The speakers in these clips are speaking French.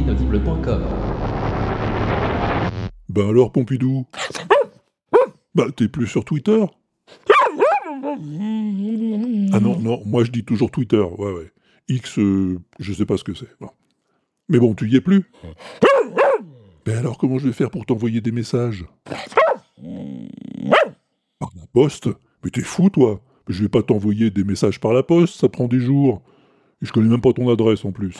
l'inaudible.com. Ben alors, Pompidou? Bah, t'es plus sur Twitter? Ah non, non, moi je dis toujours Twitter, ouais, ouais. X, euh, je sais pas ce que c'est. Bon. Mais bon, tu y es plus? Ben alors, comment je vais faire pour t'envoyer des messages? Par la poste? Mais t'es fou, toi Je vais pas t'envoyer des messages par la poste, ça prend des jours. Et je connais même pas ton adresse en plus.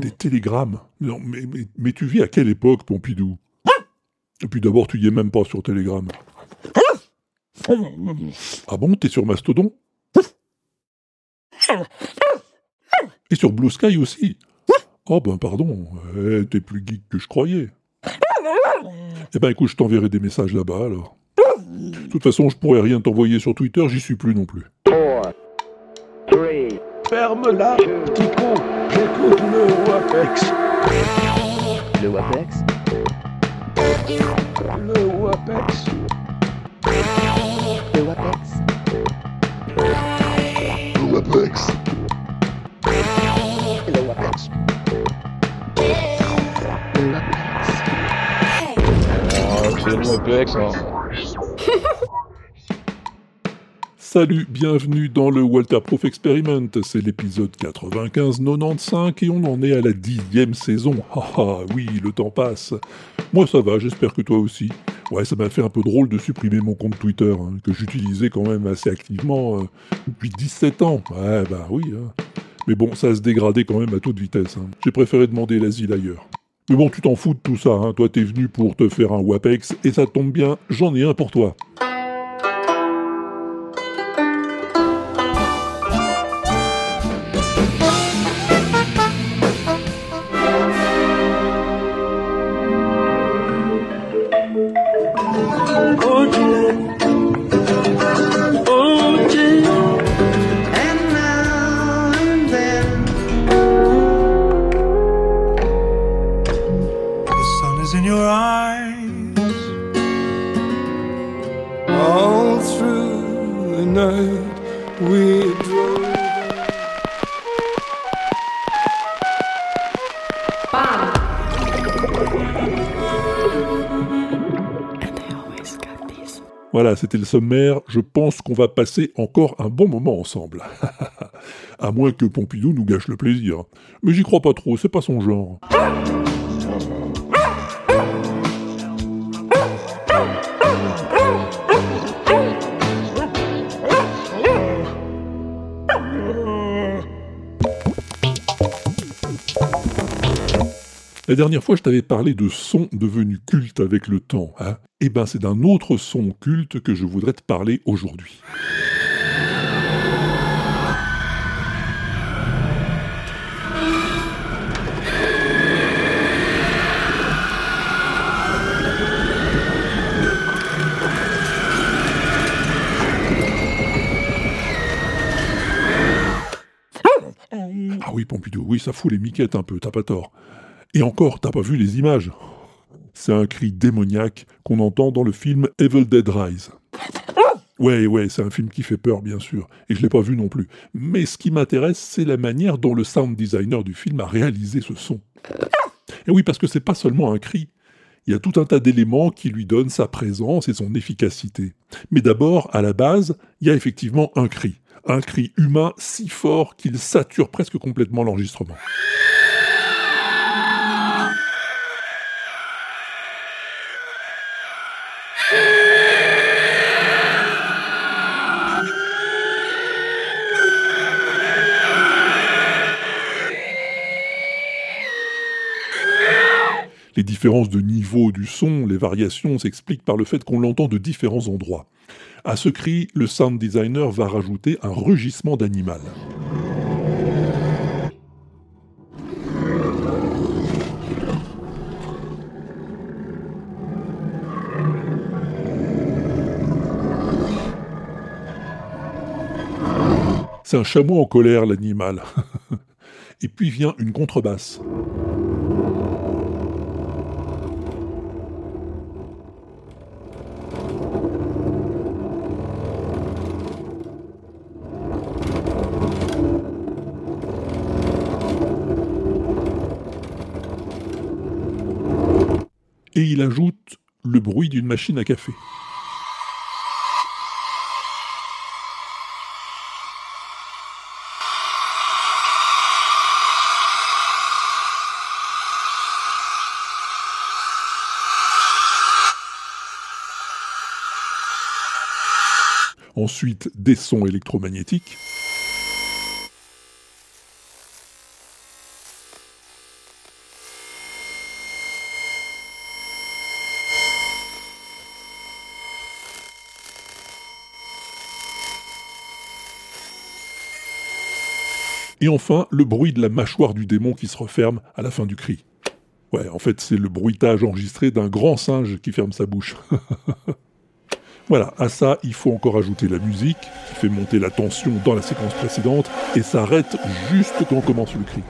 Des télégrammes Non, mais, mais, tu vis à quelle époque, Pompidou? Et puis d'abord, tu y es même pas sur Telegram. Ah bon, t'es sur Mastodon? Et sur Blue Sky aussi? Oh ben pardon, eh, t'es plus geek que je croyais. Eh ben écoute, je t'enverrai des messages là-bas alors. De toute façon, je pourrais rien t'envoyer sur Twitter, j'y suis plus non plus. Ferme-la, petit con. J'écoute le WAPEX. Le WAPEX Le WAPEX. Le WAPEX Le WAPEX Le WAPEX Le WAPEX Ah, c'est le WAPEX, hein. Salut, bienvenue dans le Walter Proof Experiment. C'est l'épisode 95-95 et on en est à la dixième saison. Ah ah, oui, le temps passe. Moi ça va, j'espère que toi aussi. Ouais, ça m'a fait un peu drôle de supprimer mon compte Twitter, hein, que j'utilisais quand même assez activement euh, depuis 17 ans. Ouais, bah oui. hein. Mais bon, ça se dégradait quand même à toute vitesse. hein. J'ai préféré demander l'asile ailleurs. Mais bon, tu t'en fous de tout ça, toi t'es venu pour te faire un WAPEX, et ça tombe bien, j'en ai un pour toi. C'était le sommaire. Je pense qu'on va passer encore un bon moment ensemble. à moins que Pompidou nous gâche le plaisir. Mais j'y crois pas trop, c'est pas son genre. La dernière fois, je t'avais parlé de sons devenus cultes avec le temps. Hein Eh ben, c'est d'un autre son culte que je voudrais te parler aujourd'hui. Ah oui, Pompidou, oui, ça fout les miquettes un peu, t'as pas tort. Et encore, t'as pas vu les images? C'est un cri démoniaque qu'on entend dans le film Evil Dead Rise. Ouais, ouais, c'est un film qui fait peur, bien sûr, et je l'ai pas vu non plus. Mais ce qui m'intéresse, c'est la manière dont le sound designer du film a réalisé ce son. Et oui, parce que c'est pas seulement un cri. Il y a tout un tas d'éléments qui lui donnent sa présence et son efficacité. Mais d'abord, à la base, il y a effectivement un cri. Un cri humain si fort qu'il sature presque complètement l'enregistrement. Les différences de niveau du son, les variations s'expliquent par le fait qu'on l'entend de différents endroits. À ce cri, le sound designer va rajouter un rugissement d'animal. C'est un chameau en colère, l'animal. Et puis vient une contrebasse. Il ajoute le bruit d'une machine à café. Ensuite, des sons électromagnétiques. Et enfin, le bruit de la mâchoire du démon qui se referme à la fin du cri. Ouais, en fait, c'est le bruitage enregistré d'un grand singe qui ferme sa bouche. voilà, à ça, il faut encore ajouter la musique, qui fait monter la tension dans la séquence précédente, et s'arrête juste quand commence le cri.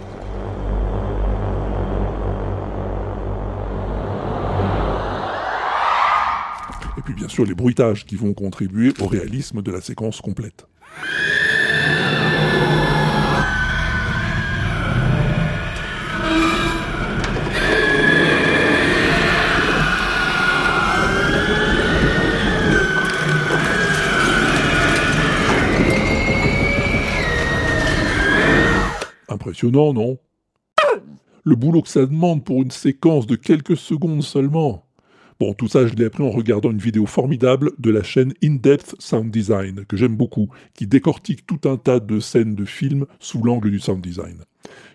Et puis bien sûr les bruitages qui vont contribuer au réalisme de la séquence complète. Impressionnant, non? Le boulot que ça demande pour une séquence de quelques secondes seulement. Bon, tout ça, je l'ai appris en regardant une vidéo formidable de la chaîne In-Depth Sound Design, que j'aime beaucoup, qui décortique tout un tas de scènes de films sous l'angle du sound design.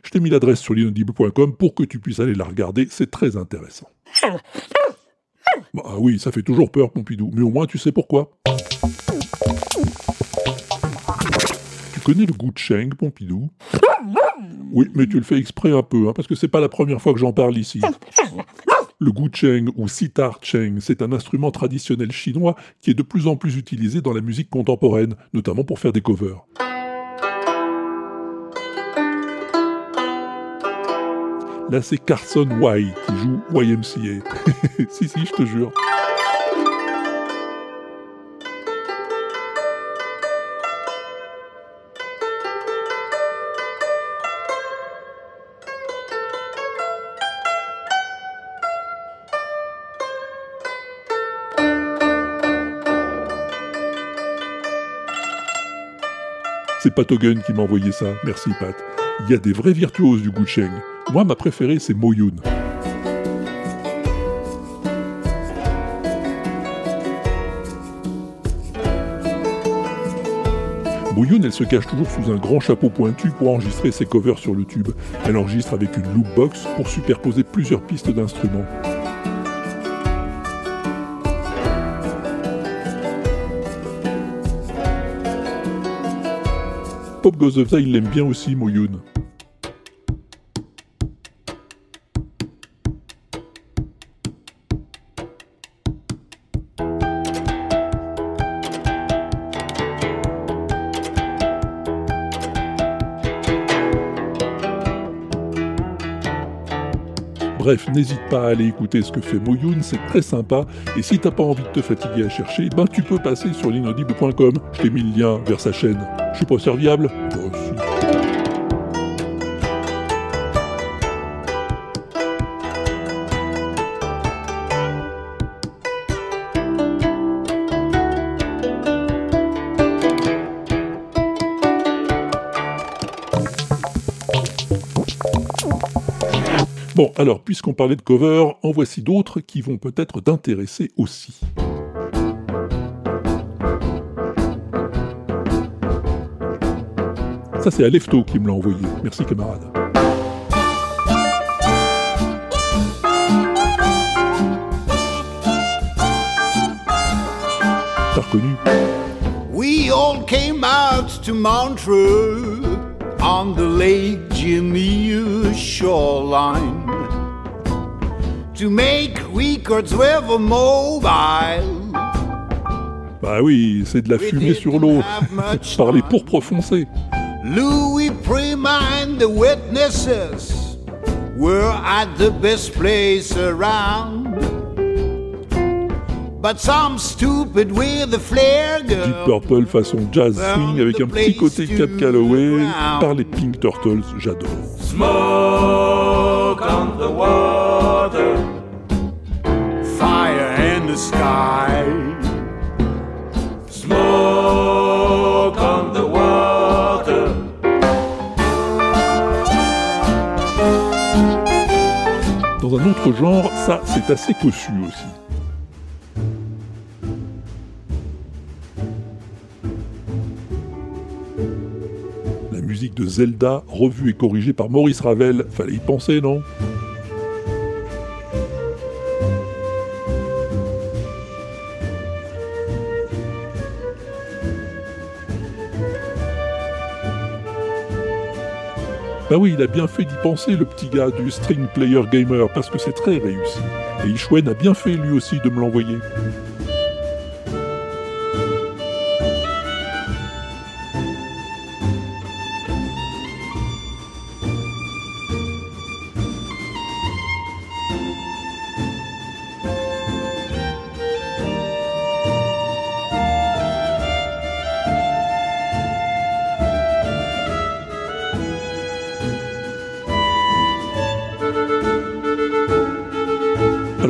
Je t'ai mis l'adresse sur l'inaudible.com pour que tu puisses aller la regarder, c'est très intéressant. Bah oui, ça fait toujours peur, Pompidou, mais au moins tu sais pourquoi. Tu connais le goût de Cheng, Pompidou? Oui, mais tu le fais exprès un peu, hein, parce que c'est pas la première fois que j'en parle ici. Le gucheng ou sitar cheng, c'est un instrument traditionnel chinois qui est de plus en plus utilisé dans la musique contemporaine, notamment pour faire des covers. Là, c'est Carson White qui joue YMCA. si, si, je te jure. C'est Pat Hogan qui m'a envoyé ça. Merci Pat. Il y a des vrais virtuoses du Gucheng. Moi, ma préférée, c'est Moyun. Moyun, elle se cache toujours sous un grand chapeau pointu pour enregistrer ses covers sur le tube. Elle enregistre avec une loopbox pour superposer plusieurs pistes d'instruments. Pop Goes il l'aime bien aussi, Moyun. Bref, n'hésite pas à aller écouter ce que fait Moyoun, c'est très sympa. Et si t'as pas envie de te fatiguer à chercher, ben tu peux passer sur l'inaudible.com. Je t'ai mis le lien vers sa chaîne. Je suis pas serviable? Bah. Bon, alors, puisqu'on parlait de cover, en voici d'autres qui vont peut-être t'intéresser aussi. Ça, c'est Alefto qui me l'a envoyé. Merci, camarade. T'as reconnu? We all came out to Montreux on the Lake Geneva shoreline to make records with a mobile. Bah oui, c'est de la fumée sur l'eau. Par les pourpres foncés. Louis Prima and the witnesses were at the best place around. But some stupid with a flare Deep girl Purple façon jazz swing avec un petit côté Cap Calloway par les Pink Turtles, j'adore. Smoke on the water. sky. Smoke on the water. Dans un autre genre, ça c'est assez cossu aussi. De Zelda, revue et corrigée par Maurice Ravel, fallait y penser, non? Bah oui, il a bien fait d'y penser, le petit gars du String Player Gamer, parce que c'est très réussi. Et Ishwen a bien fait lui aussi de me l'envoyer.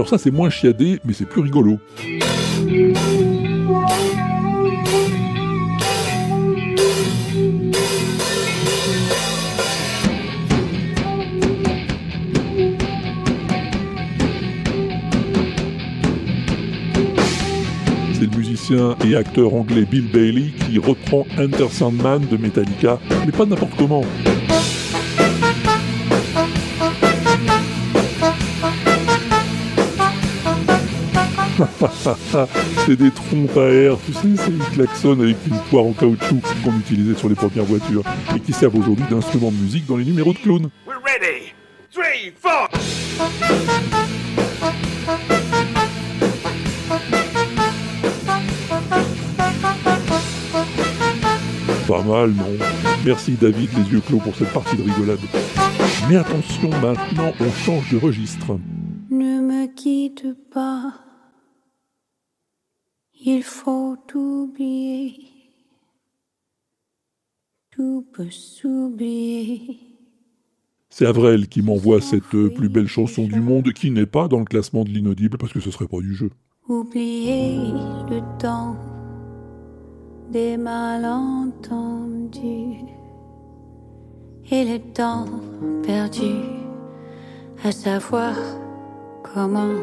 Ça c'est moins chiadé, mais c'est plus rigolo. C'est le musicien et acteur anglais Bill Bailey qui reprend Enter Sandman de Metallica, mais pas n'importe comment. c'est des trompes à air, tu sais, c'est une klaxon avec une poire en caoutchouc qu'on utilisait sur les premières voitures et qui servent aujourd'hui d'instrument de musique dans les numéros de clown. We're ready. Three, four. Pas mal, non Merci David, les yeux clos pour cette partie de rigolade. Mais attention, maintenant on change de registre. Ne me quitte pas. Il faut oublier. Tout peut s'oublier. C'est Avril qui m'envoie cette euh, plus belle chanson du monde qui n'est pas dans le classement de l'inaudible parce que ce serait pas du jeu. Oublier le temps des malentendus et le temps perdu à savoir comment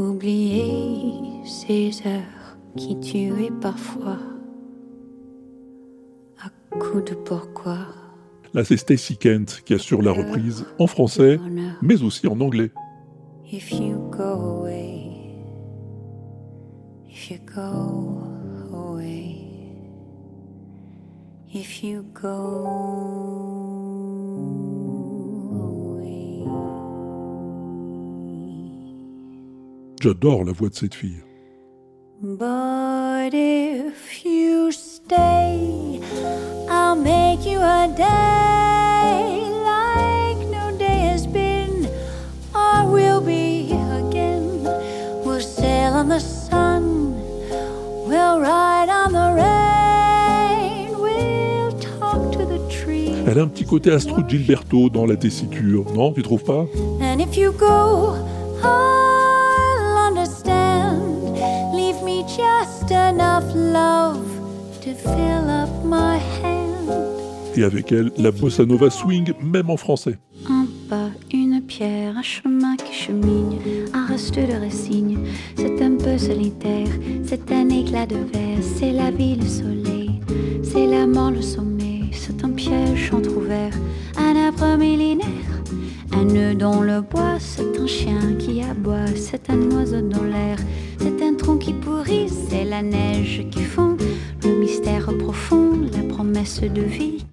oublier ces heures qui tuaient parfois à coups de pourquoi. Là c'est Stacy Kent qui assure la reprise en français, mais aussi en anglais. If you go away, if you go away, if you go J'adore la voix de cette fille. But if you stay, I'll make you a day like no day has been or will be again. We'll sail on the sun, we'll ride on the rain, we'll talk to the trees. Elle a un petit côté Astro Gilberto dans la tessiture, non Tu trouves pas? And if you go, I'll enough love to fill up my hand. Et avec elle, la bossa nova swing, même en français. Un pas, une pierre, un chemin qui chemine, un reste de résigne. C'est un peu solitaire, c'est un éclat de verre, c'est la vie, le soleil, c'est la mort, le sommet, c'est un piège entrouvert, un arbre millénaire. Un nœud dans le bois, c'est un chien qui aboie, c'est un oiseau dans l'air, qui c'est la neige qui fond, le mystère profond, la promesse de vie.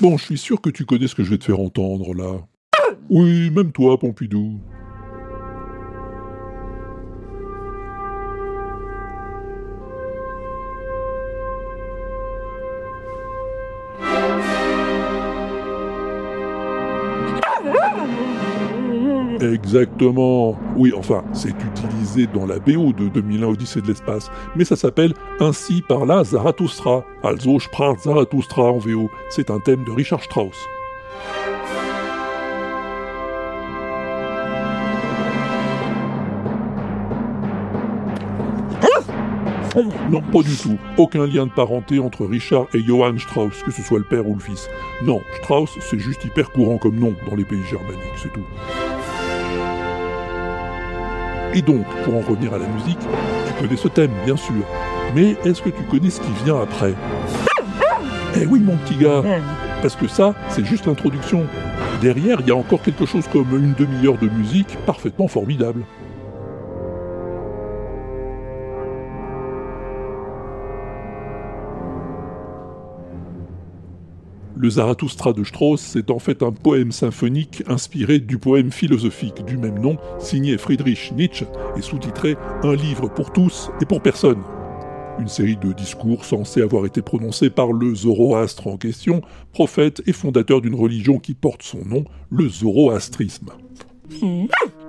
Bon, je suis sûr que tu connais ce que je vais te faire entendre là. Oui, même toi, Pompidou. Exactement. Oui, enfin, c'est utilisé dans la BO de 2001 Odyssée de l'espace, mais ça s'appelle Ainsi par là Zarathustra. Also sprach Zarathustra en VO. C'est un thème de Richard Strauss. Non, pas du tout. Aucun lien de parenté entre Richard et Johann Strauss, que ce soit le père ou le fils. Non, Strauss, c'est juste hyper courant comme nom dans les pays germaniques, c'est tout. Et donc, pour en revenir à la musique, tu connais ce thème, bien sûr. Mais est-ce que tu connais ce qui vient après? Eh oui, mon petit gars Parce que ça, c'est juste l'introduction. Derrière, il y a encore quelque chose comme une demi-heure de musique parfaitement formidable. Le Zarathustra de Strauss, c'est en fait un poème symphonique inspiré du poème philosophique du même nom, signé Friedrich Nietzsche et sous-titré Un livre pour tous et pour personne. Une série de discours censés avoir été prononcés par le Zoroastre en question, prophète et fondateur d'une religion qui porte son nom, le zoroastrisme.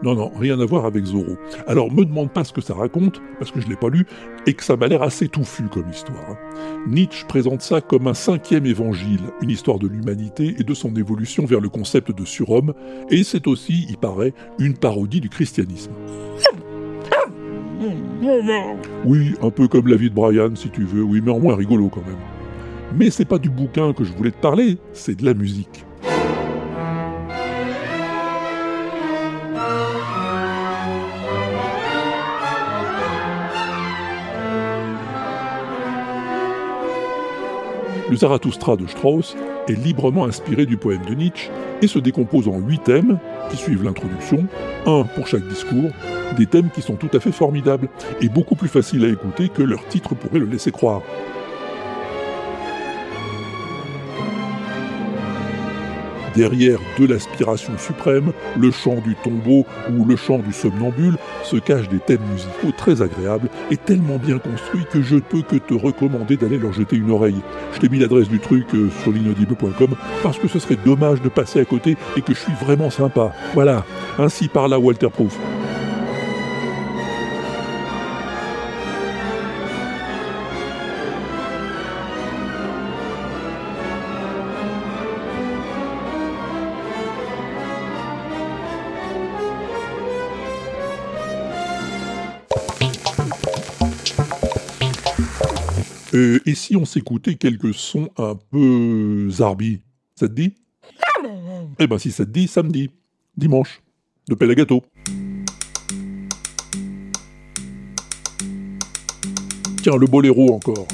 Non, non, rien à voir avec Zoro. Alors, me demande pas ce que ça raconte, parce que je l'ai pas lu, et que ça m'a l'air assez touffu comme histoire. hein. Nietzsche présente ça comme un cinquième évangile, une histoire de l'humanité et de son évolution vers le concept de surhomme, et c'est aussi, il paraît, une parodie du christianisme. Oui, un peu comme la vie de Brian, si tu veux, oui, mais en moins rigolo quand même. Mais c'est pas du bouquin que je voulais te parler, c'est de la musique. Le Zarathustra de Strauss est librement inspiré du poème de Nietzsche et se décompose en huit thèmes qui suivent l'introduction, un pour chaque discours, des thèmes qui sont tout à fait formidables et beaucoup plus faciles à écouter que leur titre pourrait le laisser croire. Derrière de l'aspiration suprême, le chant du tombeau ou le chant du somnambule se cachent des thèmes musicaux très agréables et tellement bien construits que je peux que te recommander d'aller leur jeter une oreille. Je t'ai mis l'adresse du truc euh, sur l'inaudible.com parce que ce serait dommage de passer à côté et que je suis vraiment sympa. Voilà, ainsi par là Walter Proof. Euh, et si on s'écoutait quelques sons un peu zarbi Ça te dit? Eh ben si ça te dit, samedi, dimanche, de pelle à gâteau. Tiens, le boléro encore.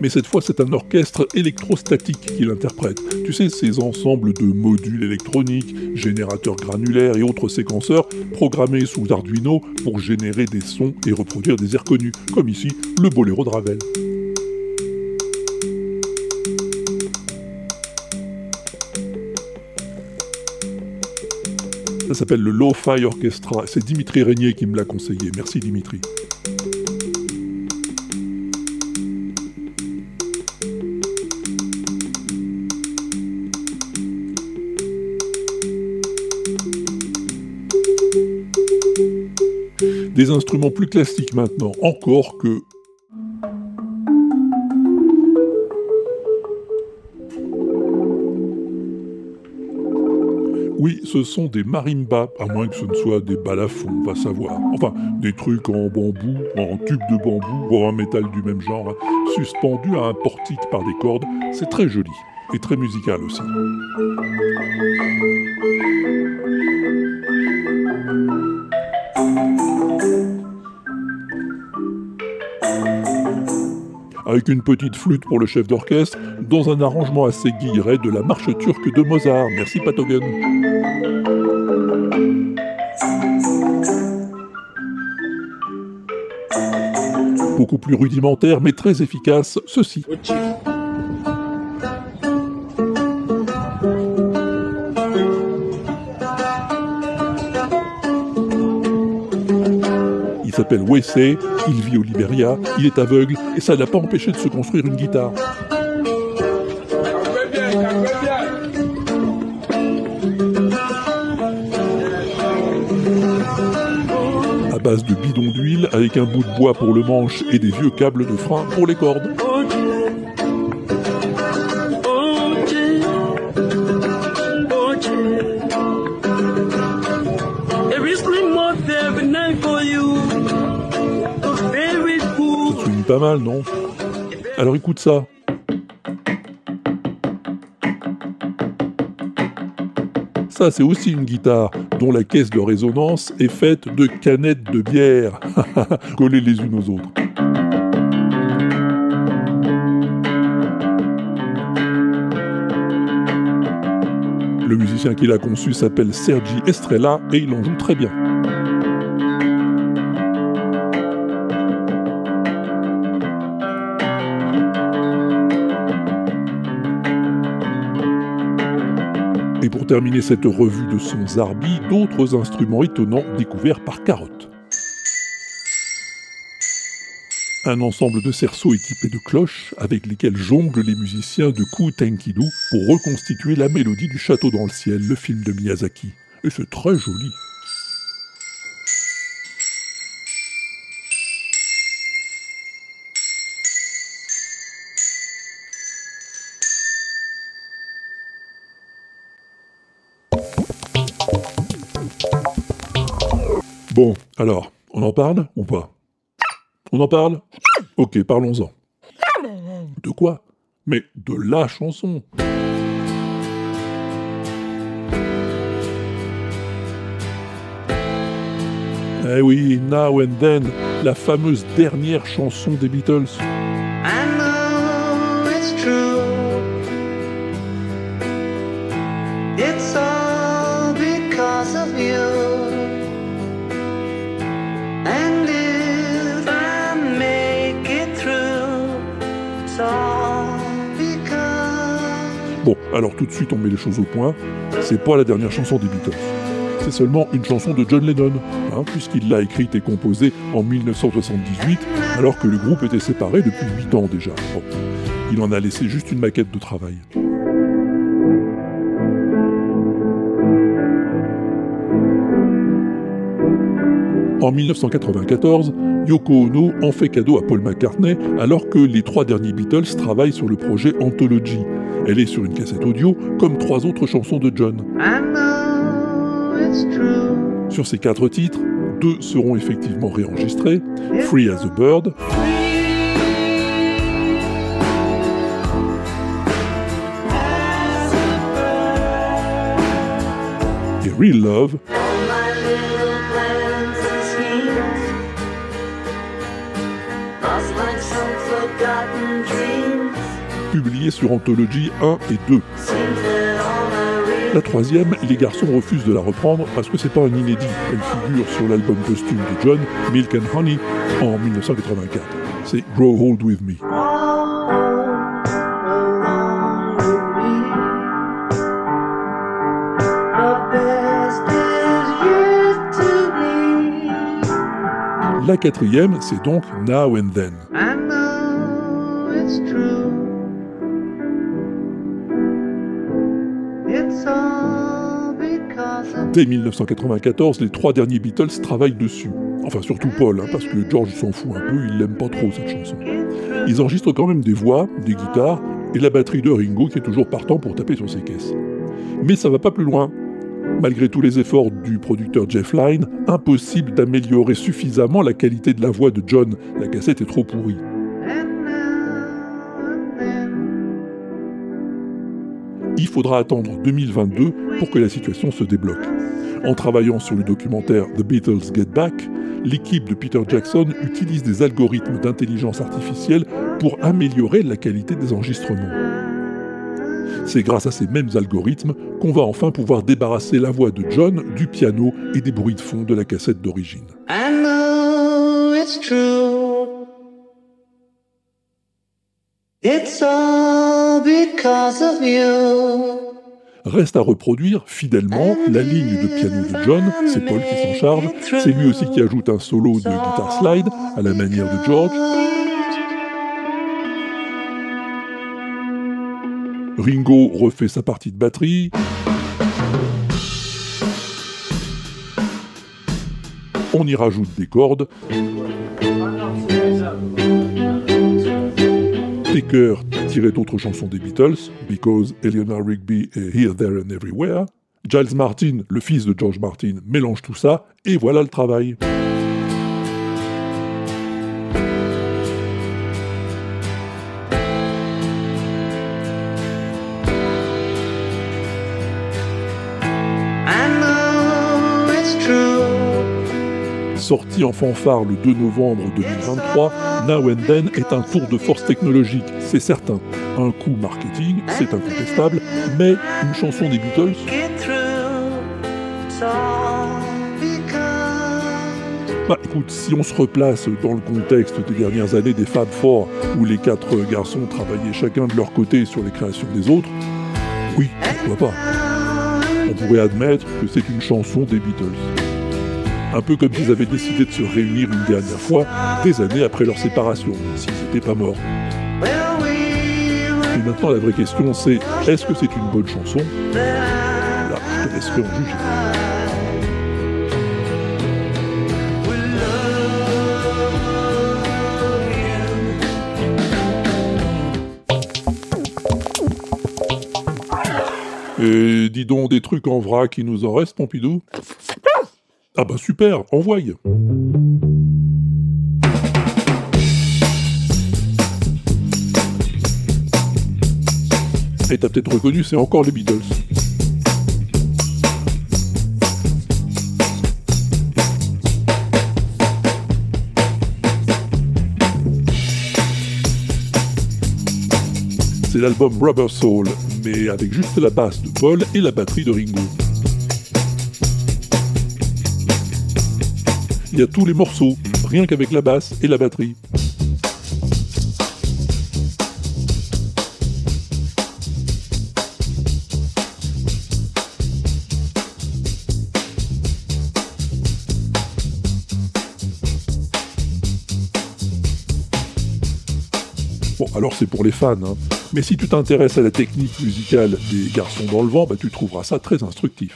Mais cette fois c'est un orchestre électrostatique qui l'interprète. Tu sais, ces ensembles de modules électroniques, générateurs granulaires et autres séquenceurs programmés sous Arduino pour générer des sons et reproduire des airs connus, comme ici le boléro de Ravel. Ça s'appelle le Lo-Fi Orchestra. C'est Dimitri Régnier qui me l'a conseillé. Merci Dimitri. Des instruments plus classiques maintenant, encore que Oui, ce sont des marimbas, à moins que ce ne soit des balafons, va savoir. Enfin, des trucs en bambou, en tube de bambou, ou en métal du même genre, suspendus à un portique par des cordes. C'est très joli, et très musical aussi. Avec une petite flûte pour le chef d'orchestre, dans un arrangement assez guilleret de la marche turque de Mozart. Merci Patogen. Beaucoup plus rudimentaire mais très efficace, ceci. S'appelle Wessé, il vit au Liberia, il est aveugle et ça ne l'a pas empêché de se construire une guitare. À base de bidons d'huile avec un bout de bois pour le manche et des vieux câbles de frein pour les cordes. Pas mal, non Alors écoute ça. Ça, c'est aussi une guitare dont la caisse de résonance est faite de canettes de bière, collées les unes aux autres. Le musicien qui l'a conçu s'appelle Sergi Estrella et il en joue très bien. Terminer cette revue de sons Zarbi, d'autres instruments étonnants découverts par Carotte. Un ensemble de cerceaux équipés de cloches avec lesquels jonglent les musiciens de Ku Tenkidu pour reconstituer la mélodie du Château dans le ciel, le film de Miyazaki. Et c'est très joli. Bon, alors, on en parle ou pas? On en parle? Ok, parlons-en. De quoi? Mais de la chanson. Eh oui, Now and Then, la fameuse dernière chanson des Beatles. Alors tout de suite on met les choses au point. C'est pas la dernière chanson des Beatles. C'est seulement une chanson de John Lennon, hein, puisqu'il l'a écrite et composée en 1978, alors que le groupe était séparé depuis 8 ans déjà. Il en a laissé juste une maquette de travail. En 1994, Yoko Ono en fait cadeau à Paul McCartney alors que les trois derniers Beatles travaillent sur le projet Anthology. Elle est sur une cassette audio comme trois autres chansons de John. Sur ces quatre titres, deux seront effectivement réenregistrés, Free as a Bird et Real Love, publiés sur Anthology 1 et 2. Seems that all I really La troisième, les garçons refusent de la reprendre parce que c'est pas un inédit. Elle figure sur l'album posthume de John, Milk and Honey, en 1984. C'est Grow Old With Me. La quatrième, c'est donc Now and Then. Dès 1994, les trois derniers Beatles travaillent dessus. Enfin, surtout Paul, hein, parce que George s'en fout un peu, il l'aime pas trop cette chanson. Ils enregistrent quand même des voix, des guitares et la batterie de Ringo qui est toujours partant pour taper sur ses caisses. Mais ça va pas plus loin. Malgré tous les efforts du producteur Jeff Lynne, impossible d'améliorer suffisamment la qualité de la voix de John. La cassette est trop pourrie. Il faudra attendre 2022 pour que la situation se débloque. En travaillant sur le documentaire The Beatles Get Back, l'équipe de Peter Jackson utilise des algorithmes d'intelligence artificielle pour améliorer la qualité des enregistrements. C'est grâce à ces mêmes algorithmes qu'on va enfin pouvoir débarrasser la voix de John du piano et des bruits de fond de la cassette d'origine. Because of you. Reste à reproduire fidèlement la ligne de piano de John, c'est Paul qui s'en charge, c'est lui aussi qui ajoute un solo de guitare slide à la manière de George. Ringo refait sa partie de batterie. On y rajoute des cordes. Baker tirait d'autres chansons des Beatles, Because Eleanor Rigby et Here, There and Everywhere. Giles Martin, le fils de George Martin, mélange tout ça, et voilà le travail. Sorti en fanfare le 2 novembre 2023, Now and Then est un tour de force technologique, c'est certain. Un coup marketing, c'est incontestable, mais une chanson des Beatles, Bah écoute, si on se replace dans le contexte des dernières années des Fab Four, où les quatre garçons travaillaient chacun de leur côté sur les créations des autres, oui, pourquoi pas. On pourrait admettre que c'est une chanson des Beatles. Un peu comme s'ils avaient décidé de se réunir une dernière fois, des années après leur séparation, s'ils n'étaient pas morts. Et maintenant, la vraie question, c'est est-ce que c'est une bonne chanson? Là, je te laisserai en juger. Et dis donc des trucs en vrac qui nous en reste, Pompidou? Ah bah super, envoie Et t'as peut-être reconnu, c'est encore les Beatles. C'est l'album Rubber Soul, mais avec juste la basse de Paul et la batterie de Ringo. Y a tous les morceaux, rien qu'avec la basse et la batterie. Bon, alors c'est pour les fans, hein. mais si tu t'intéresses à la technique musicale des garçons dans le vent, bah, tu trouveras ça très instructif.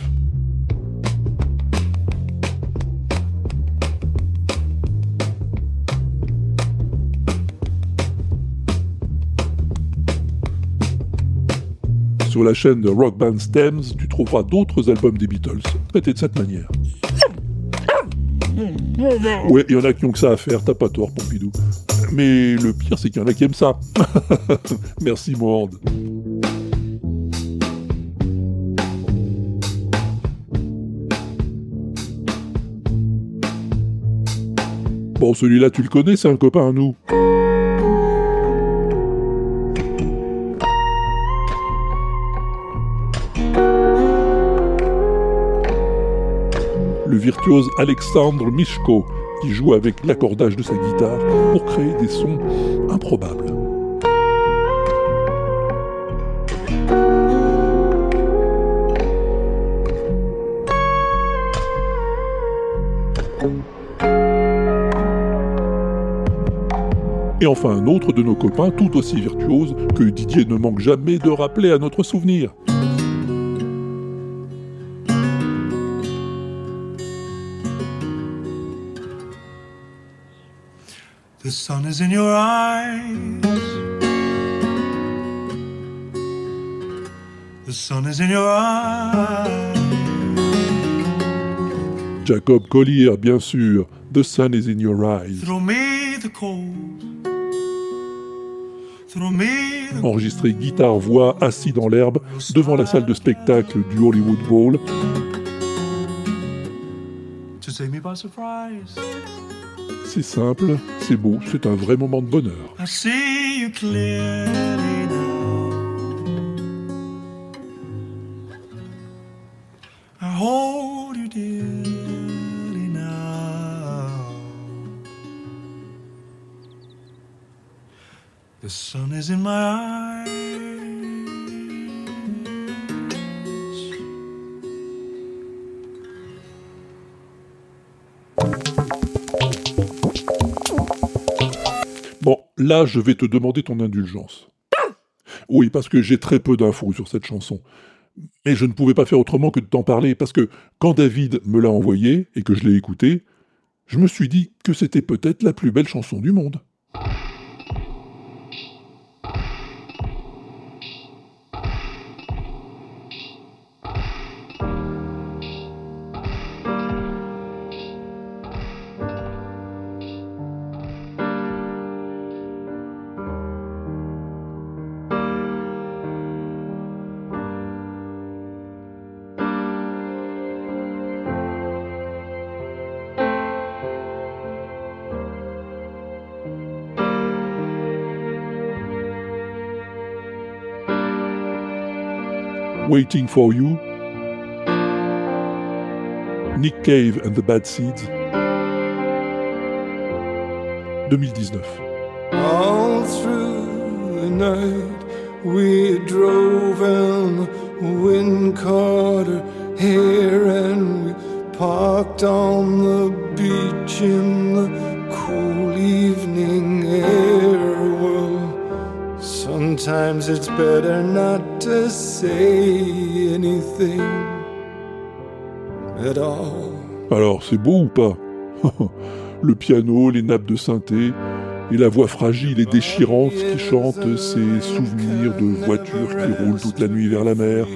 Sur la chaîne de Rock Band Stems, tu trouveras d'autres albums des Beatles, traités de cette manière. Ouais, il y en a qui ont que ça à faire, t'as pas tort, Pompidou. Mais le pire, c'est qu'il y en a qui aiment ça. Merci, Mohand. Bon, celui-là, tu le connais, c'est un copain à nous. Virtuose Alexandre Mishko, qui joue avec l'accordage de sa guitare pour créer des sons improbables. Et enfin un autre de nos copains tout aussi virtuose que Didier ne manque jamais de rappeler à notre souvenir. The sun is in your eyes. The sun is in your eyes. Jacob Collier, bien sûr, The Sun is in Your Eyes. Throw me the cold. Throw me the Enregistré guitare-voix assis dans l'herbe devant la salle de spectacle du Hollywood Bowl. C'est simple, c'est beau, c'est un vrai moment de bonheur. I see you clearly now. I hold you dearly now. The sun is in my eyes. Là, je vais te demander ton indulgence. Oui, parce que j'ai très peu d'infos sur cette chanson. Mais je ne pouvais pas faire autrement que de t'en parler, parce que quand David me l'a envoyé et que je l'ai écouté, je me suis dit que c'était peut-être la plus belle chanson du monde. Waiting for You, Nick Cave and the Bad Seeds, 2019. All through the night we drove the wind caught her hair and we parked on the beach in sometimes it's better not to say anything at all. Alors, c'est beau ou pas? Le piano, les nappes de synthé, et la voix fragile et déchirante qui chante ses souvenirs de voitures qui roulent toute la nuit vers la mer,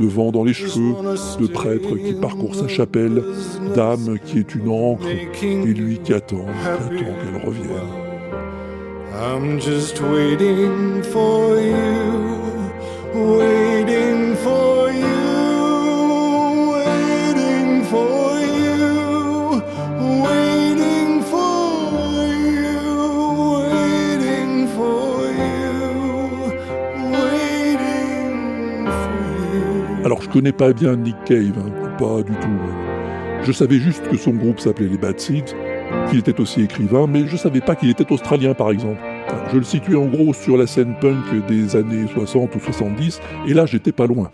de vent dans les cheveux, de prêtre qui parcourt sa chapelle, d'âme qui est une encre, et lui qui attend, qui attend qu'elle revienne. I'm just waiting for you, waiting for you, waiting for you, waiting for you, waiting for you, waiting for you. Alors je connais pas bien Nick Cave, hein, pas du tout. hein. Je savais juste que son groupe s'appelait les Bad Seeds, qu'il était aussi écrivain, mais je savais pas qu'il était australien par exemple. Je le situais en gros sur la scène punk des années 60 ou 70, et là j'étais pas loin.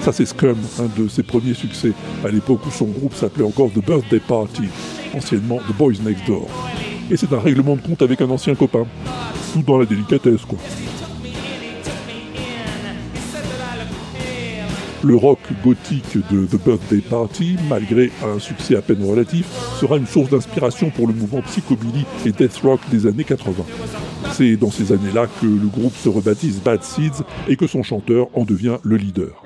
Ça c'est Scum, un de ses premiers succès, à l'époque où son groupe s'appelait encore The Birthday Party, anciennement The Boys Next Door. Et c'est un règlement de compte avec un ancien copain. Dans la délicatesse quoi. Le rock gothique de The Birthday Party, malgré un succès à peine relatif, sera une source d'inspiration pour le mouvement psychobilly et death rock des années 80. C'est dans ces années-là que le groupe se rebaptise Bad Seeds et que son chanteur en devient le leader.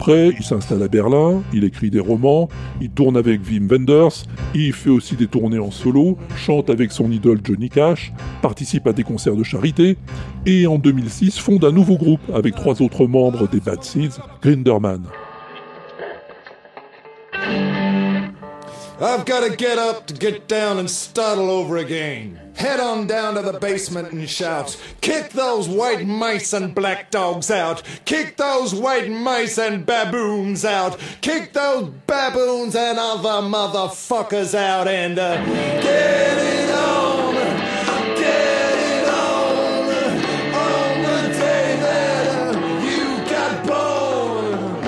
Après, il s'installe à Berlin, il écrit des romans, il tourne avec Wim Wenders, il fait aussi des tournées en solo, chante avec son idole Johnny Cash, participe à des concerts de charité, et en 2006 fonde un nouveau groupe avec trois autres membres des Bad Seeds, Grinderman. I've got to get up to get down and start all over again. Head on down to the basement and shout, Kick those white mice and black dogs out! Kick those white mice and baboons out! Kick those baboons and other motherfuckers out and uh, get it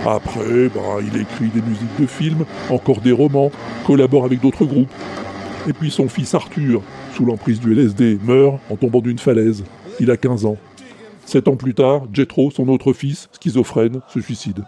Après, bah, il écrit des musiques de films, encore des romans, collabore avec d'autres groupes. Et puis son fils Arthur, sous l'emprise du LSD, meurt en tombant d'une falaise. Il a 15 ans. Sept ans plus tard, Jethro, son autre fils, schizophrène, se suicide.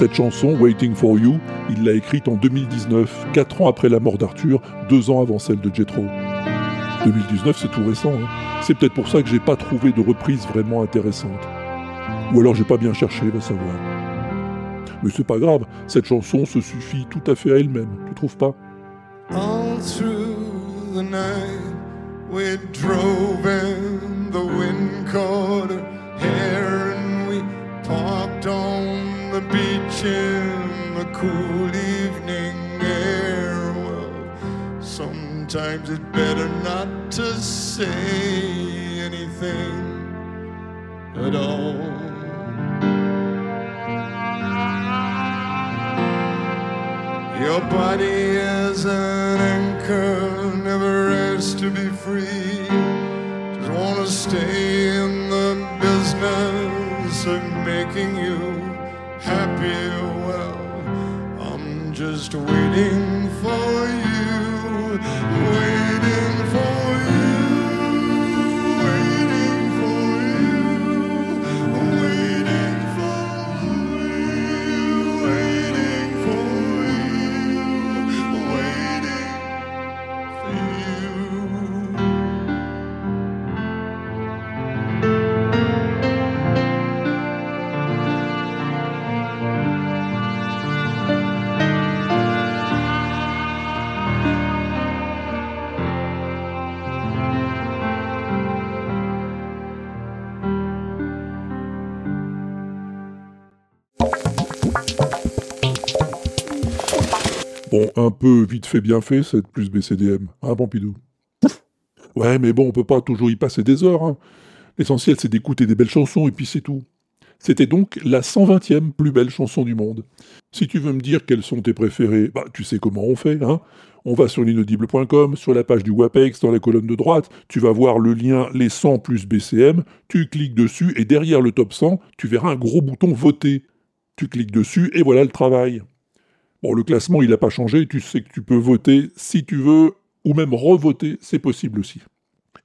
Cette chanson, Waiting for You, il l'a écrite en 2019, 4 ans après la mort d'Arthur, 2 ans avant celle de Jethro. 2019, c'est tout récent. hein. C'est peut-être pour ça que j'ai pas trouvé de reprise vraiment intéressante. Ou alors j'ai pas bien cherché, va savoir. Mais c'est pas grave, cette chanson se suffit tout à fait à elle-même, tu trouves pas? All through the night, we drove the wind caught her hair, and we parked on the beach in the cool evening air. Well, sometimes it's better not to say anything at all. Your body is an anchor, never rests to be free. Just wanna stay in the business of making you happy. Well, I'm just waiting for you, un peu vite fait bien fait, cette plus BCDM. Hein, Pompidou Ouais, mais bon, on peut pas toujours y passer des heures. hein. L'essentiel, c'est d'écouter des belles chansons et puis c'est tout. C'était donc la 120e plus belle chanson du monde. Si tu veux me dire quelles sont tes préférées, bah tu sais comment on fait, hein On va sur l'inaudible.com, sur la page du WAPEX, dans la colonne de droite, tu vas voir le lien les 100 plus BCM, tu cliques dessus et derrière le top 100, tu verras un gros bouton voter. Tu cliques dessus et voilà le travail. Bon, le classement, il n'a pas changé, tu sais que tu peux voter si tu veux, ou même revoter, c'est possible aussi.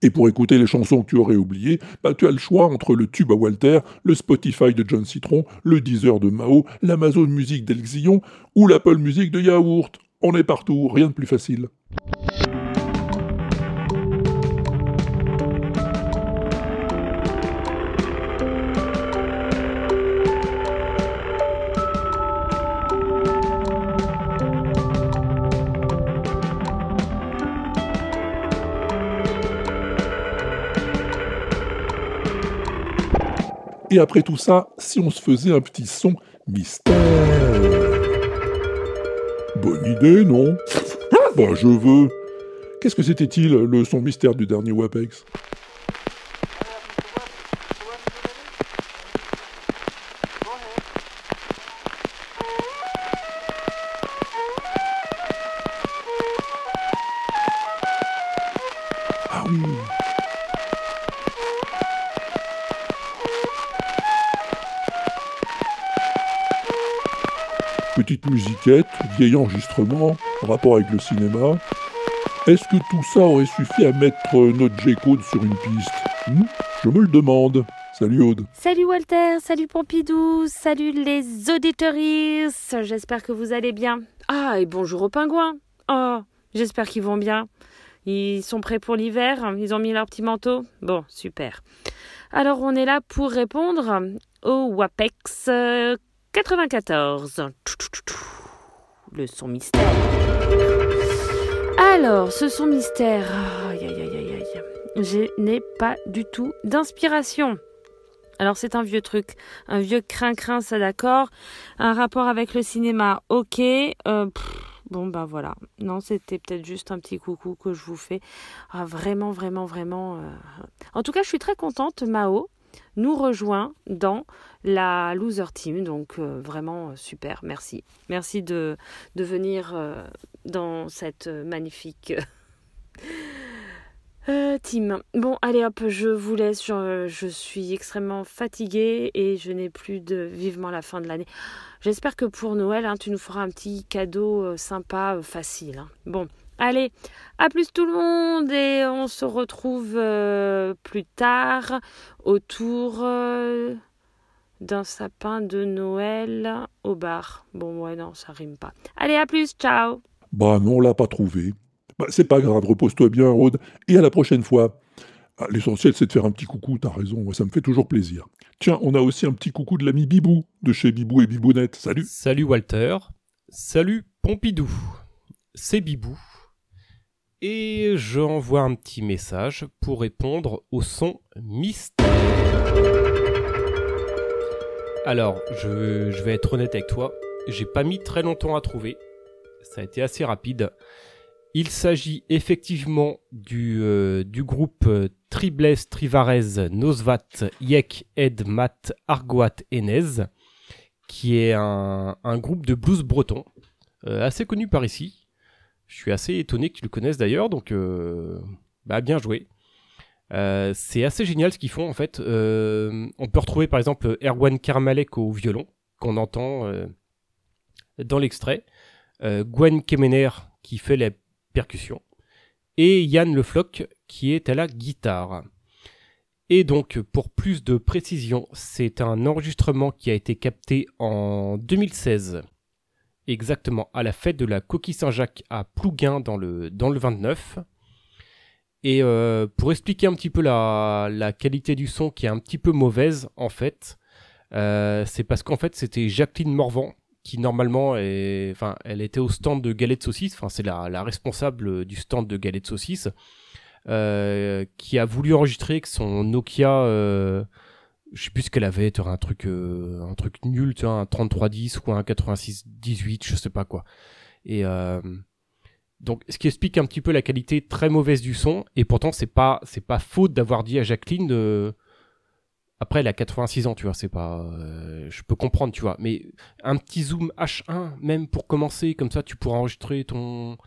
Et pour écouter les chansons que tu aurais oubliées, bah, tu as le choix entre le tube à Walter, le Spotify de John Citron, le Deezer de Mao, l'Amazon Music d'Elxillon ou l'Apple Music de Yaourt. On est partout, rien de plus facile. Et après tout ça, si on se faisait un petit son mystère. Bonne idée, non? Bah je veux. Qu'est-ce que c'était-il, le son mystère du dernier WAPEX? Vieil enregistrement, rapport avec le cinéma. Est-ce que tout ça aurait suffi à mettre euh, notre G-code sur une piste? Hmm Je me le demande. Salut Aude. Salut Walter, salut Pompidou, salut les auditories. J'espère que vous allez bien. Ah, et bonjour aux pingouins. Oh, j'espère qu'ils vont bien. Ils sont prêts pour l'hiver Ils ont mis leur petit manteau Bon, super. Alors, on est là pour répondre au WAPEX euh, 94. Le son mystère. Alors, ce son mystère. Aïe, aïe, aïe, aïe. Je n'ai pas du tout d'inspiration. Alors c'est un vieux truc, un vieux crin-crin, ça d'accord. Un rapport avec le cinéma, ok. Euh, bon bah voilà. Non, c'était peut-être juste un petit coucou que je vous fais. Ah, vraiment, vraiment, vraiment. euh. En tout cas, je suis très contente. Mao nous rejoint dans la loser team, donc euh, vraiment euh, super. Merci, merci de venir euh, dans cette magnifique. Team. Bon, allez hop, je vous laisse. Je, suis extrêmement fatiguée et je n'ai plus de vivement la fin de l'année. J'espère que pour Noël, hein, tu nous feras un petit cadeau sympa, facile. hein. Bon, allez, à plus tout le monde et on se retrouve plus tard autour d'un sapin de Noël au bar. Bon, ouais, non, ça rime pas. Allez, à plus, ciao Bah non, on l'a pas trouvé. Bah, c'est pas grave, repose-toi bien, Aude, et à la prochaine fois. Ah, L'essentiel, c'est de faire un petit coucou, t'as raison, ça me fait toujours plaisir. Tiens, on a aussi un petit coucou de l'ami Bibou, de chez Bibou et Bibounette. Salut Salut Walter. Salut Pompidou. C'est Bibou. Et je envoie un petit message pour répondre au son mystère. Alors, je, vais être honnête avec toi. J'ai pas mis très longtemps à trouver. Ça a été assez rapide. Il s'agit effectivement du, euh, groupe euh, Tribles Trivarez Nosvat Yek Ed Mat Argoat Enez, qui est un, groupe de blues breton, euh, assez connu par ici. Je suis assez étonné que tu le connaisses d'ailleurs, donc bah, bien joué. Euh, c'est assez génial ce qu'ils font en fait. Euh, on peut retrouver par exemple Erwan Karmalek au violon, qu'on entend euh, dans l'extrait. Gwen Kemener qui fait les percussions. Et Yann Le Floch qui est à la guitare. Et donc, pour plus de précision, c'est un enregistrement qui a été capté en 2016, exactement à la fête de la Coquille Saint-Jacques à Plouguin dans le, dans le 29. Et euh, pour expliquer un petit peu la, la qualité du son qui est un petit peu mauvaise, en fait, euh, c'est parce qu'en fait, c'était Jacqueline Morvan qui normalement est, enfin, elle était au stand de galets de saucisses, enfin, c'est la, la responsable du stand de galets de saucisses, euh, qui a voulu enregistrer avec son Nokia, euh, je sais plus ce qu'elle avait, tu un truc, euh, un truc nul, tu un 3310 ou un 8618, je sais pas quoi. Et euh, donc, ce qui explique un petit peu la qualité très mauvaise du son. Et pourtant, c'est pas, c'est pas faute d'avoir dit à Jacqueline de. Après, elle a 86 ans, tu vois, c'est pas. euh, je peux comprendre, tu vois. Mais un petit zoom H1, même pour commencer, comme ça, tu pourras enregistrer ton.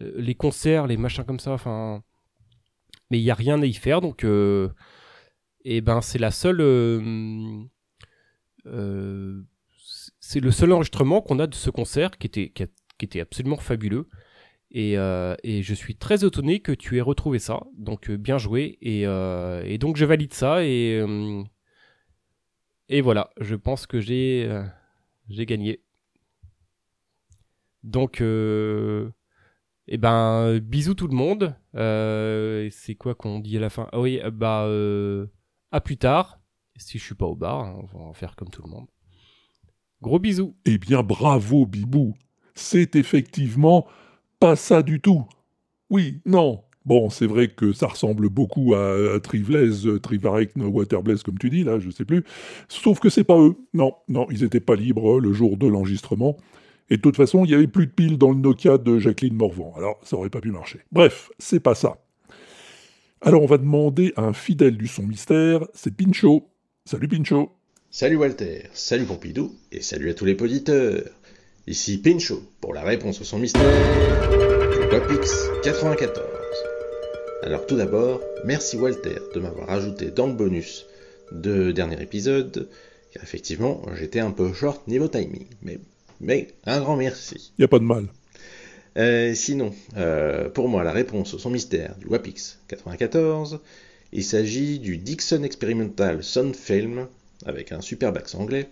euh, les concerts, les machins comme ça, enfin. Mais il y a rien à y faire, donc. euh, et ben, c'est la seule. euh, euh, c'est le seul enregistrement qu'on a de ce concert qui était, qui était absolument fabuleux. Et, euh, et je suis très étonné que tu aies retrouvé ça. Donc euh, bien joué. Et, euh, et donc je valide ça. Et, et voilà, je pense que j'ai gagné. Donc, eh ben, bisous tout le monde. C'est quoi qu'on dit à la fin? Ah oui, bah, à plus tard. Si je suis pas au bar, hein, on va en faire comme tout le monde. Gros bisous. Eh bien, bravo, Bibou. C'est effectivement pas ça du tout. Oui, non. Bon, c'est vrai que ça ressemble beaucoup à, à Trivelaise, euh, Trivarek, Waterblaze, comme tu dis, là, je sais plus. Sauf que c'est pas eux. Non, non, ils étaient pas libres le jour de l'enregistrement. Et de toute façon, il y avait plus de piles dans le Nokia de Jacqueline Morvan. Alors, ça aurait pas pu marcher. Bref, c'est pas ça. Alors, on va demander à un fidèle du son mystère, c'est Pincho. Salut Pincho. Salut Walter, salut Pompidou, et salut à tous les auditeurs. Ici Pincho, pour la réponse au son mystère du Wapix 94. Alors tout d'abord, merci Walter de m'avoir ajouté dans le bonus de dernier épisode, car effectivement, j'étais un peu short niveau timing, mais, mais un grand merci. Y a pas de mal. Euh, sinon, euh, pour moi, la réponse au son mystère du WAPX 94, il s'agit du Dixon Experimental Sound Film, avec un superbe accent anglais,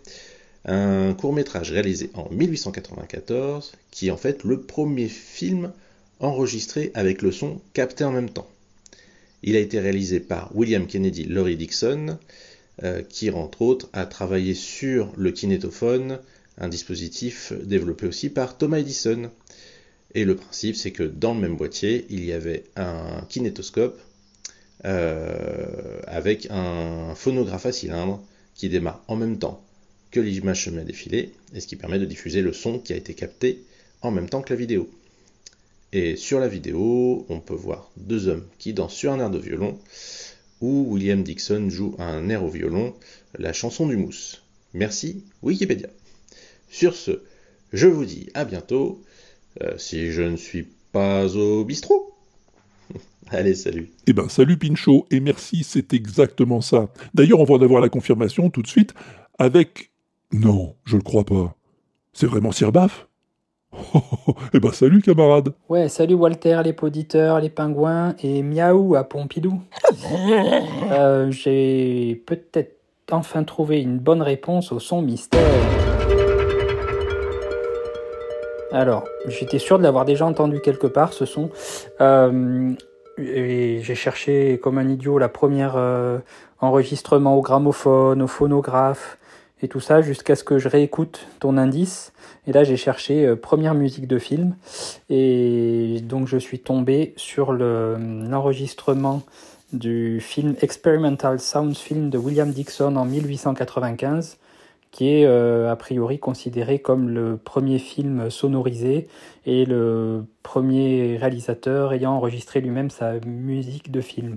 un court-métrage réalisé en 1894, qui est en fait le premier film enregistré avec le son capté en même temps. Il a été réalisé par William Kennedy Laurie Dixon, euh, qui entre autres a travaillé sur le kinétophone, un dispositif développé aussi par Thomas Edison. Et le principe, c'est que dans le même boîtier, il y avait un kinétoscope euh, avec un phonographe à cylindre qui démarre en même temps que l'image se met à défiler, et ce qui permet de diffuser le son qui a été capté en même temps que la vidéo. Et sur la vidéo, on peut voir deux hommes qui dansent sur un air de violon, où William Dixon joue un air au violon, la chanson du mousse. Merci Wikipédia. Sur ce, je vous dis à bientôt, euh, si je ne suis pas au bistrot. Allez, salut. Eh ben, salut Pincho, et merci, c'est exactement ça. D'ailleurs, on va en avoir la confirmation tout de suite avec... Non, je le crois pas. C'est vraiment Sir Baf? Eh ben, salut camarade. Ouais, salut Walter, les poditeurs, les pingouins et miaou à Pompidou. Euh, J'ai peut-être enfin trouvé une bonne réponse au son mystère. Alors, j'étais sûr de l'avoir déjà entendu quelque part, ce son. Euh, et j'ai cherché comme un idiot la première euh, enregistrement au gramophone, au phonographe et tout ça jusqu'à ce que je réécoute ton indice. Et là, j'ai cherché euh, première musique de film. Et donc, je suis tombé sur le- l'enregistrement du film Experimental Sound Film de William Dixon en 1895 qui est euh, a priori considéré comme le premier film sonorisé et le premier réalisateur ayant enregistré lui-même sa musique de film.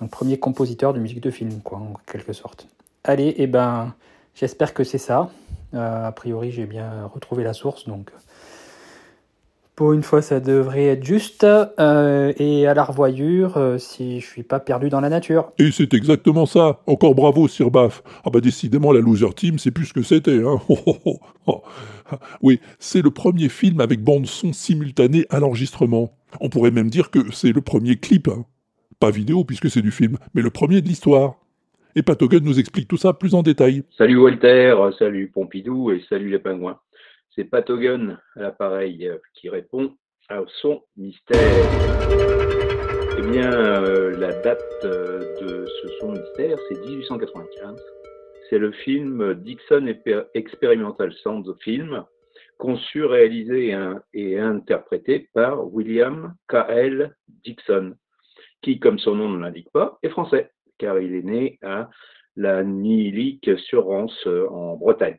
Donc premier compositeur de musique de film, quoi, en quelque sorte. Allez, et ben, j'espère que c'est ça. Euh, a priori, j'ai bien retrouvé la source, donc pour une fois, ça devrait être juste. Euh, et à la revoyure, euh, si je suis pas perdu dans la nature. Et c'est exactement ça. Encore bravo, Sir Baf. Ah bah décidément, la Loser Team, c'est plus ce que c'était. Hein. Oh, oh, oh. Oui, c'est le premier film avec bande-son simultanée à l'enregistrement. On pourrait même dire que c'est le premier clip. hein. Pas vidéo, puisque c'est du film, mais le premier de l'histoire. Et Patogun nous explique tout ça plus en détail. Salut Walter, salut Pompidou et salut les pingouins. C'est Patogun à l'appareil euh, qui répond à son mystère. Eh bien, euh, la date euh, de ce son mystère, c'est 1895. C'est le film Dixon Experimental Sound Film, conçu, réalisé et interprété par William K.L. Dixon, qui, comme son nom ne l'indique pas, est français, car il est né à la Niilique sur Rance euh, en Bretagne.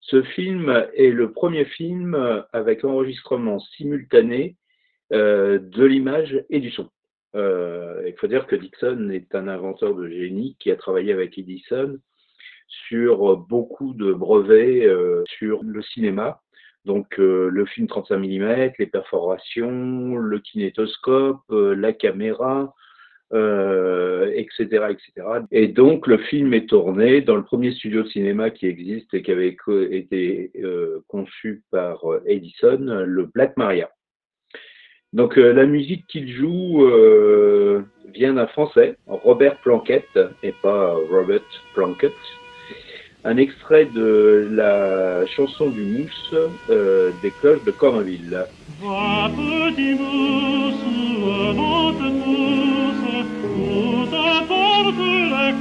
Ce film est le premier film avec enregistrement simultané euh, de l'image et du son. Euh, il faut dire que Dixon est un inventeur de génie qui a travaillé avec Edison sur beaucoup de brevets sur le cinéma. Donc le film 35 mm, les perforations, le kinétoscope, la caméra, euh, etc., etc. Et donc le film est tourné dans le premier studio de cinéma qui existe et qui avait été euh, conçu par euh, Edison, le Black Maria. Donc euh, la musique qu'il joue vient d'un Français, Robert Planquette, et pas Robert Plunkett. Un extrait de la chanson du Mousse des cloches de Corneville. Et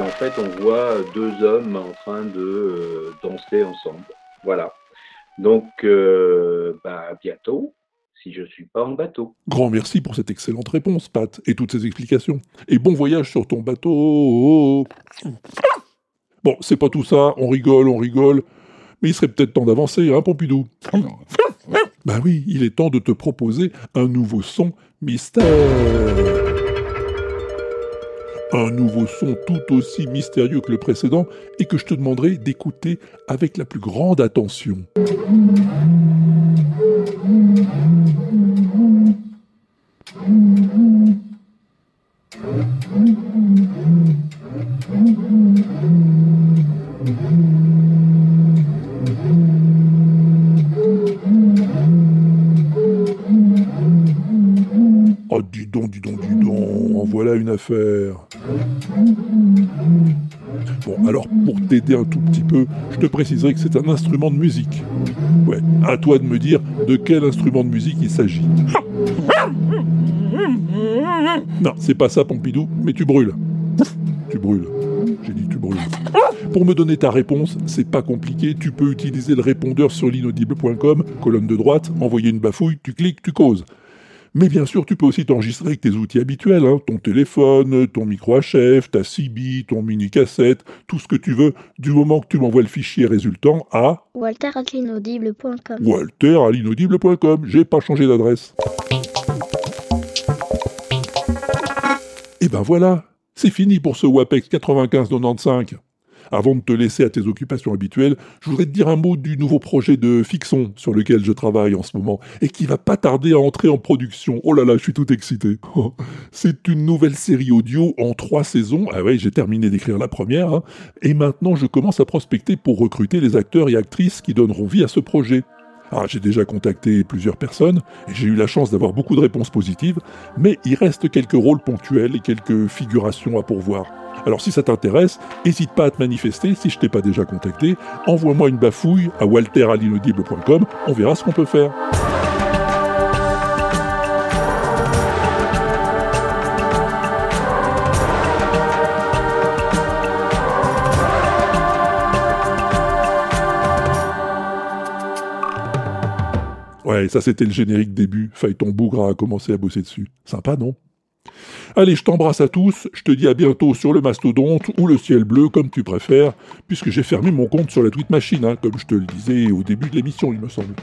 en fait, on voit deux hommes en train de euh, danser ensemble. Voilà. Donc, euh, bah, à bientôt, si je suis pas en bateau. Grand merci pour cette excellente réponse, Pat, et toutes ces explications. Et bon voyage sur ton bateau. Bon, c'est pas tout ça, on rigole, on rigole, mais il serait peut-être temps d'avancer, hein, Pompidou Bah oui, il est temps de te proposer un nouveau son mystère. Un nouveau son tout aussi mystérieux que le précédent et que je te demanderai d'écouter avec la plus grande attention. Oh, dis donc, dis donc, dis donc, Bon, alors pour t'aider un tout petit peu, je te préciserai que c'est un instrument de musique. Ouais, à toi de me dire de quel instrument de musique il s'agit. Non, c'est pas ça, Pompidou, mais tu brûles. Tu brûles. J'ai dit tu brûles. Pour me donner ta réponse, c'est pas compliqué, tu peux utiliser le répondeur sur l'inaudible.com, colonne de droite, envoyer une bafouille, tu cliques, tu causes. Mais bien sûr, tu peux aussi t'enregistrer avec tes outils habituels, hein, ton téléphone, ton micro HF, ta CB, ton mini-cassette, tout ce que tu veux, du moment que tu m'envoies le fichier résultant à walter à l'inaudible.com. J'ai pas changé d'adresse. Et ben voilà, c'est fini pour ce WAPEX 9595. Avant de te laisser à tes occupations habituelles, je voudrais te dire un mot du nouveau projet de Fixon sur lequel je travaille en ce moment et qui va pas tarder à entrer en production. Oh là là, je suis tout excité. C'est une nouvelle série audio en trois saisons. Ah ouais, j'ai terminé d'écrire la première hein. et maintenant je commence à prospecter pour recruter les acteurs et actrices qui donneront vie à ce projet. Ah, j'ai déjà contacté plusieurs personnes et j'ai eu la chance d'avoir beaucoup de réponses positives, mais il reste quelques rôles ponctuels et quelques figurations à pourvoir. Alors si ça t'intéresse, n'hésite pas à te manifester si je t'ai pas déjà contacté, envoie-moi une bafouille à walter.l'inaudible.com, on verra ce qu'on peut faire. Ouais, ça c'était le générique début. Phaéton Bougre a commencé à bosser dessus. Sympa, non? Allez, je t'embrasse à tous, je te dis à bientôt sur le mastodonte ou le ciel bleu, comme tu préfères, puisque j'ai fermé mon compte sur la tweet machine, hein, comme je te le disais au début de l'émission, il me semble.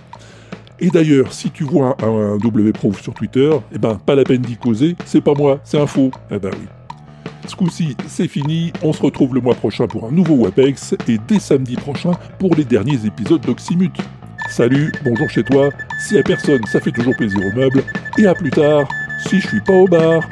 Et d'ailleurs, si tu vois un, un W-Prof sur Twitter, eh ben, pas la peine d'y causer, c'est pas moi, c'est un faux. Eh ben oui. Ce coup-ci, c'est fini, on se retrouve le mois prochain pour un nouveau WAPEX, et dès samedi prochain pour les derniers épisodes d'Oxymute. Salut, bonjour chez toi, si à personne, ça fait toujours plaisir au meuble, et à plus tard, si je suis pas au bar.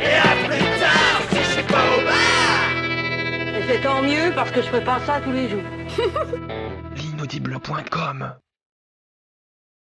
Et à plus tard, si je suis pas au bar Et c'est tant mieux parce que je fais pas ça tous les jours. L'inaudible.com